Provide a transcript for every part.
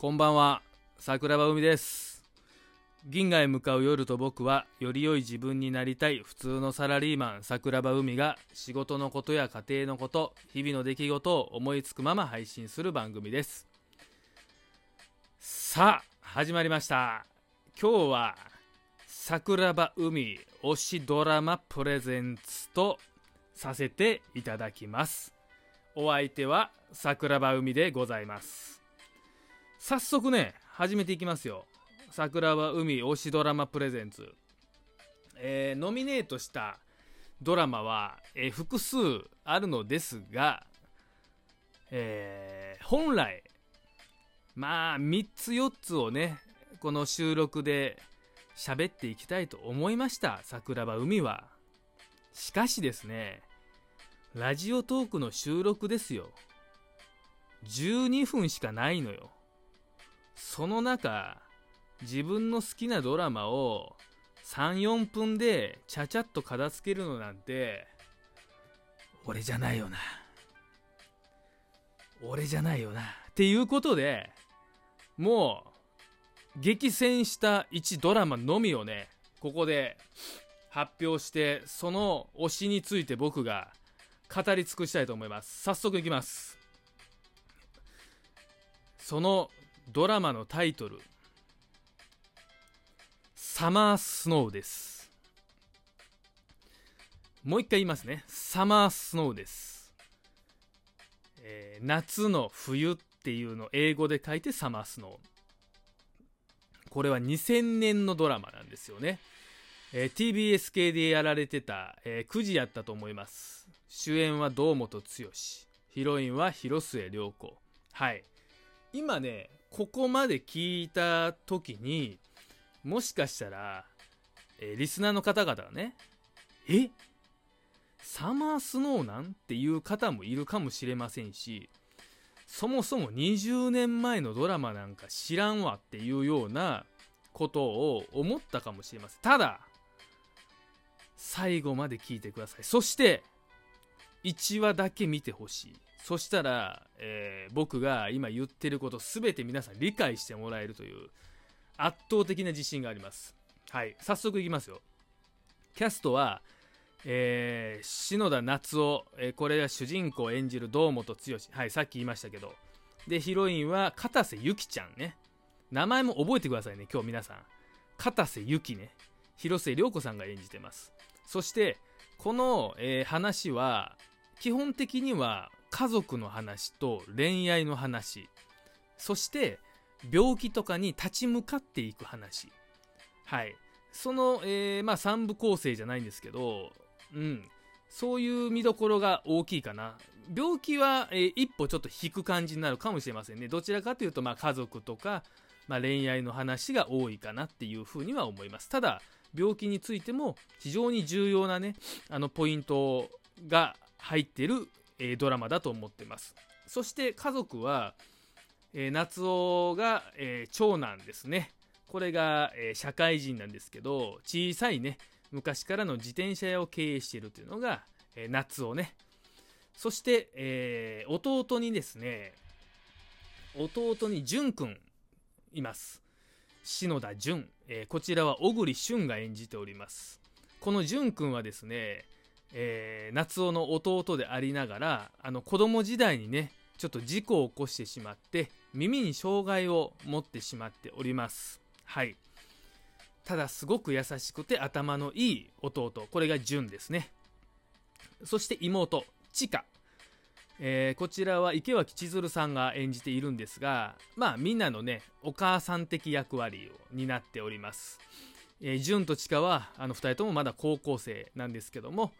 こんばんは。桜庭海です。銀河へ向かう夜と僕はより良い自分になりたい。普通のサラリーマン桜庭海が仕事のことや家庭のこと日々の出来事を思いつくまま配信する番組です。さあ始まりました。今日は桜庭海推しドラマプレゼンツとさせていただきます。お相手は桜庭海でございます。早速ね始めていきますよ。桜庭海推しドラマプレゼンツ、えーノミネートしたドラマは、えー複数あるのですが、えー本来まあ3つ4つをねこの収録で喋っていきたいと思いました。桜庭海は。しかしですねラジオトークの収録ですよ。12分しかないのよ。その中自分の好きなドラマを34分でちゃちゃっと片付けるのなんて俺じゃないよな。俺じゃないよな。っていうことでもう激戦した1ドラマのみをねここで発表してその推しについて僕が語り尽くしたいと思います。早速いきます。そのドラマのタイトル「サマースノー」です。もう一回言いますね。サマースノーです、えー夏の冬っていうのを英語で書いてサマースノー。これは2000年のドラマなんですよね、えー TBS 系でやられてた、えー9時やったと思います。主演は堂本剛。ヒロインは広末涼子。はい。今ねここまで聞いた時にもしかしたら、えーリスナーの方々がねえ？サマースノーなんっていう方もいるかもしれませんしそもそも20年前のドラマなんか知らんわっていうようなことを思ったかもしれません。ただ最後まで聞いてください。そして1話だけ見てほしい。そしたら、えー僕が今言ってること全て皆さん理解してもらえるという圧倒的な自信があります。はい。早速いきますよ。キャストは、えー篠田夏夫、えーこれが主人公を演じる堂本剛。はいさっき言いましたけど。でヒロインは片瀬ゆきちゃんね。名前も覚えてくださいね今日皆さん。片瀬ゆきね。広末涼子さんが演じてます。そしてこの、えー話は基本的には家族の話と恋愛の話。そして病気とかに立ち向かっていく話。はい。その、えーまあ3部構成じゃないんですけどうん。そういう見どころが大きいかな。病気は、えー一歩ちょっと引く感じになるかもしれませんね。どちらかというと、まあ、家族とか、まあ、恋愛の話が多いかなっていうふうには思います。ただ病気についても非常に重要なねあのポイントが入っている、えードラマだと思ってます。そして家族は、えー夏男が、えー長男ですね。これが、えー社会人なんですけど小さいね。昔からの自転車屋を経営しているというのが、えー夏男ね。そして、えー弟にですね弟に淳くんいます。篠田淳、えーこちらは小栗旬が演じております。この淳くんはですね、えー夏男の弟でありながらあの子供時代にねちょっと事故を起こしてしまって耳に障害を持ってしまっております。はい。ただすごく優しくて頭のいい弟これが淳ですね。そして妹千佳えーこちらは池脇千鶴さんが演じているんですがまあみんなのねお母さん的役割を担っております、えー、純と千佳はあの2人ともまだ高校生なんですけども、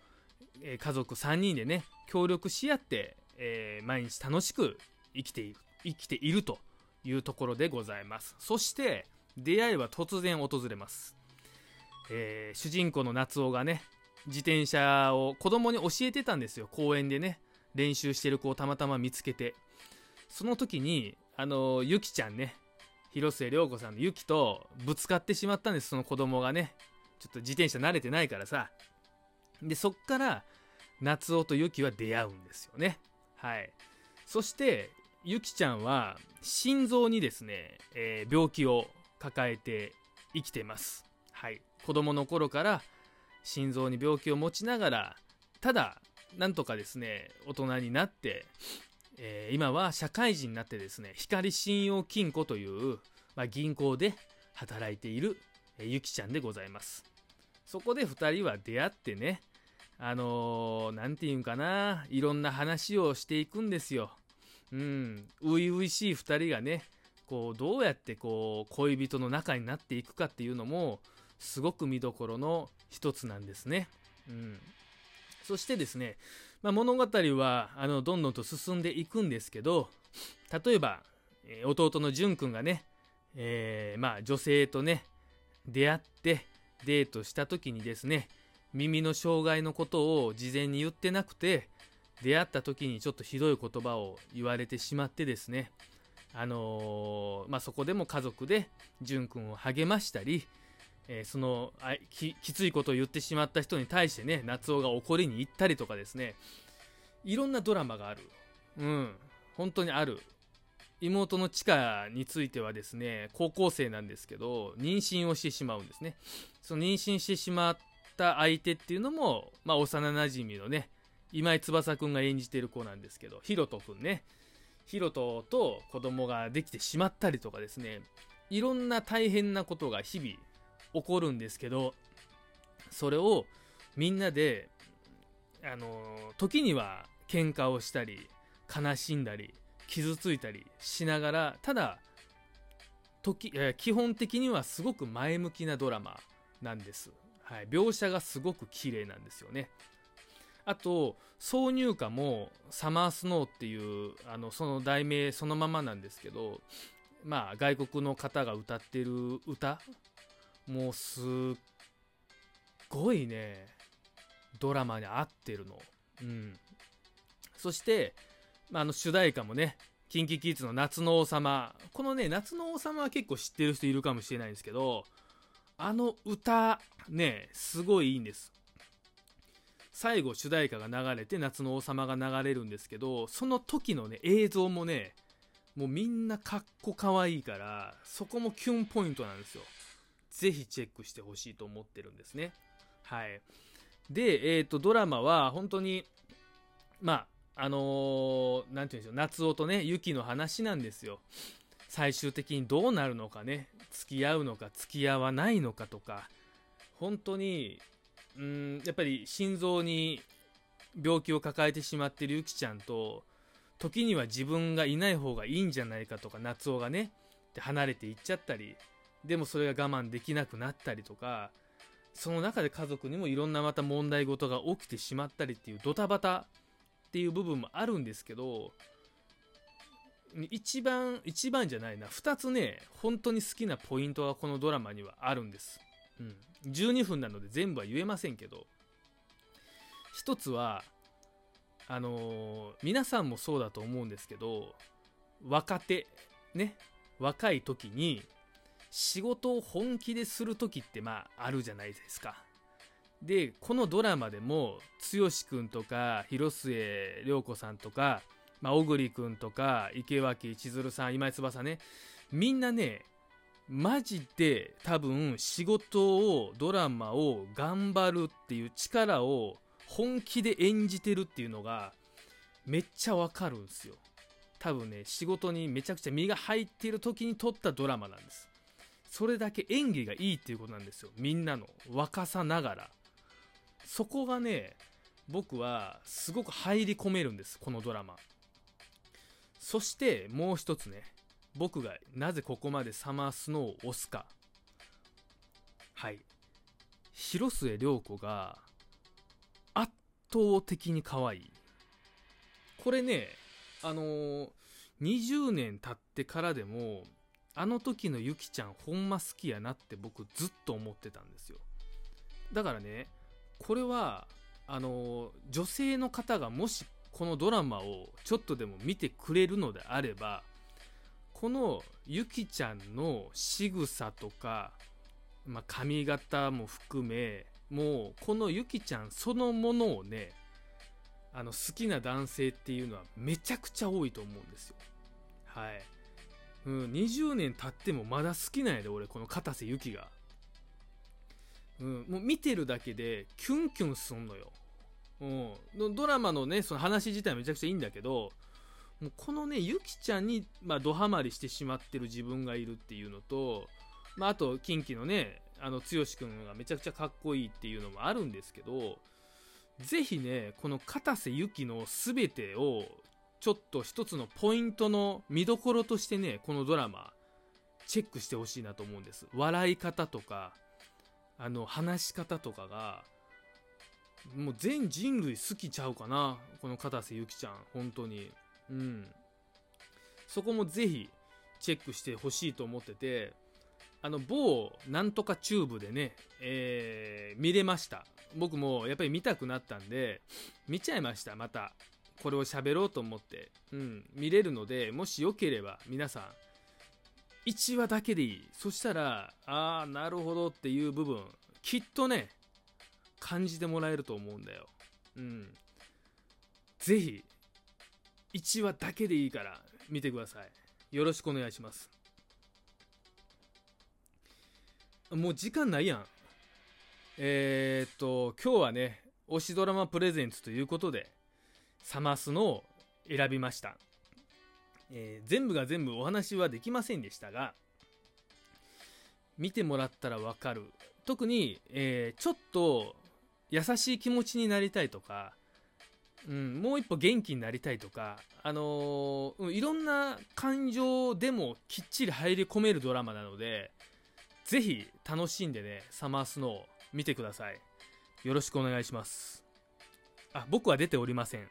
え家族3人でね協力し合って、えー毎日楽しく生きている生きているというところでございます。そして出会いは突然訪れます、えー主人公の夏男がね自転車を子供に教えてたんですよ。公園でね練習してる子をたまたま見つけて。その時にあのゆきちゃんね広末涼子さんのゆきとぶつかってしまったんです。その子供がねちょっと自転車慣れてないからさ。でそっから夏男とゆきは出会うんですよね。はい。そしてゆきちゃんは心臓にですね、えー、病気を抱えて生きてます。はい。子供の頃から心臓に病気を持ちながらただなんとかですね大人になって、えー、今は社会人になってですね光信用金庫という、まあ、銀行で働いている、えー、ゆきちゃんでございます。そこで2人は出会ってねあの何、ー、て言うんかないろんな話をしていくんですよ。うん。初々しい2人がねこうどうやってこう恋人の仲になっていくかっていうのもすごく見どころの一つなんですね。うん、そしてですね、まあ、物語はあのどんどんと進んでいくんですけど例えば、え、弟の淳君がね、えー、まあ、女性とね出会ってデートした時にですね耳の障害のことを事前に言ってなくて出会った時にちょっとひどい言葉を言われてしまってですね。あのー、まあ、そこでも家族で淳君を励ましたり、えー、そのあきついことを言ってしまった人に対してね夏男が怒りに行ったりとかですね。いろんなドラマがある。うん。本当にある。妹のチカについてはですね高校生なんですけど妊娠をしてしまうんですね。その妊娠してしまった相手っていうのも、まあ、幼なじみのね今井翼くんが演じてる子なんですけどヒロトくんね。ヒロトと子供ができてしまったりとかですね。いろんな大変なことが日々起こるんですけどそれをみんなであの時には喧嘩をしたり悲しんだり傷ついたりしながらただ時、基本的にはすごく前向きなドラマなんです、はい、描写がすごく綺麗なんですよね。あと挿入歌も「サマースノー」っていうあのその題名そのままなんですけどまあ外国の方が歌ってる歌もうすっごいねドラマに合ってるの。うん。そしてまあ、あの主題歌もね KinKiKids の夏の王様。このね夏の王様は結構知ってる人いるかもしれないんですけどあの歌ねすごいいいんです。最後主題歌が流れて夏の王様が流れるんですけどその時のね映像もねもうみんなかっこかわいいからそこもキュンポイントなんですよ。ぜひチェックしてほしいと思ってるんですね。はい。でえっ、ー、とドラマは本当にまああのー、て言うんでしょう、夏男とね、雪の話なんですよ。最終的にどうなるのかね、付き合うのか付き合わないのかとか、本当に、うん、やっぱり心臓に病気を抱えてしまってるゆきちゃんと、時には自分がいない方がいいんじゃないかとか、夏男がね、で離れていっちゃったり、でもそれが我慢できなくなったりとか、その中で家族にもいろんなまた問題事が起きてしまったりっていうドタバタっていう部分もあるんですけど一番一番じゃないな。2つね本当に好きなポイントがこのドラマにはあるんです、うん、12分なので全部は言えませんけど。1つはあのー、皆さんもそうだと思うんですけど若手ね若い時に仕事を本気でする時ってまああるじゃないですか。でこのドラマでも剛君とか広末涼子さんとか、まあ、小栗君とか池脇千鶴さん今井翼ね。みんなねマジで多分仕事をドラマを頑張るっていう力を本気で演じてるっていうのがめっちゃわかるんですよ。多分ね仕事にめちゃくちゃ身が入っている時に撮ったドラマなんです。それだけ演技がいいっていうことなんですよ。みんなの若さながら。そこがね僕はすごく入り込めるんですこのドラマ。そしてもう一つね僕がなぜここまでサマースノーを押すか。はい。広末涼子が圧倒的に可愛い。これねあのー、20年経ってからでもあの時のゆきちゃんほんま好きやなって僕ずっと思ってたんですよ。だからねこれはあの女性の方がもしこのドラマをちょっとでも見てくれるのであればこのゆきちゃんの仕草とか、まあ、髪型も含めもうこのゆきちゃんそのものをねあの好きな男性っていうのはめちゃくちゃ多いと思うんですよ。はい、うん、20年経ってもまだ好きなんやで俺この片瀬ゆきが、うん、もう見てるだけでキュンキュンすんのよ、うん、ドラマのねその話自体めちゃくちゃいいんだけどもうこのねゆきちゃんに、まあ、ドハマりしてしまってる自分がいるっていうのと、まあ、あとキンキのねあの剛君がめちゃくちゃかっこいいっていうのもあるんですけどぜひねこの片瀬ゆきの全てをちょっと一つのポイントの見どころとしてねこのドラマチェックしてほしいなと思うんです。笑い方とかあの話し方とかがもう全人類好きちゃうかなこの片瀬ゆきちゃん。本当に。うん。そこもぜひチェックしてほしいと思ってて。あの某なんとかチューブでね、えー見れました。僕もやっぱり見たくなったんで見ちゃいましたまた。これを喋ろうと思って、うん、見れるのでもしよければ皆さん1話だけでいい。そしたらああなるほどっていう部分。きっとね感じてもらえると思うんだよ。うん。ぜひ1話だけでいいから見てください。よろしくお願いします。もう時間ないやん。えー、っと今日はね推しドラマプレゼンツということでサマスのを選びました、えー全部が全部お話はできませんでしたが見てもらったらわかる。特に、えーちょっと優しい気持ちになりたいとか、うん、もう一歩元気になりたいとか、あのーいろんな感情でもきっちり入り込めるドラマなのでぜひ楽しんでねサマースノー見てください。よろしくお願いします。あ僕は出ておりません。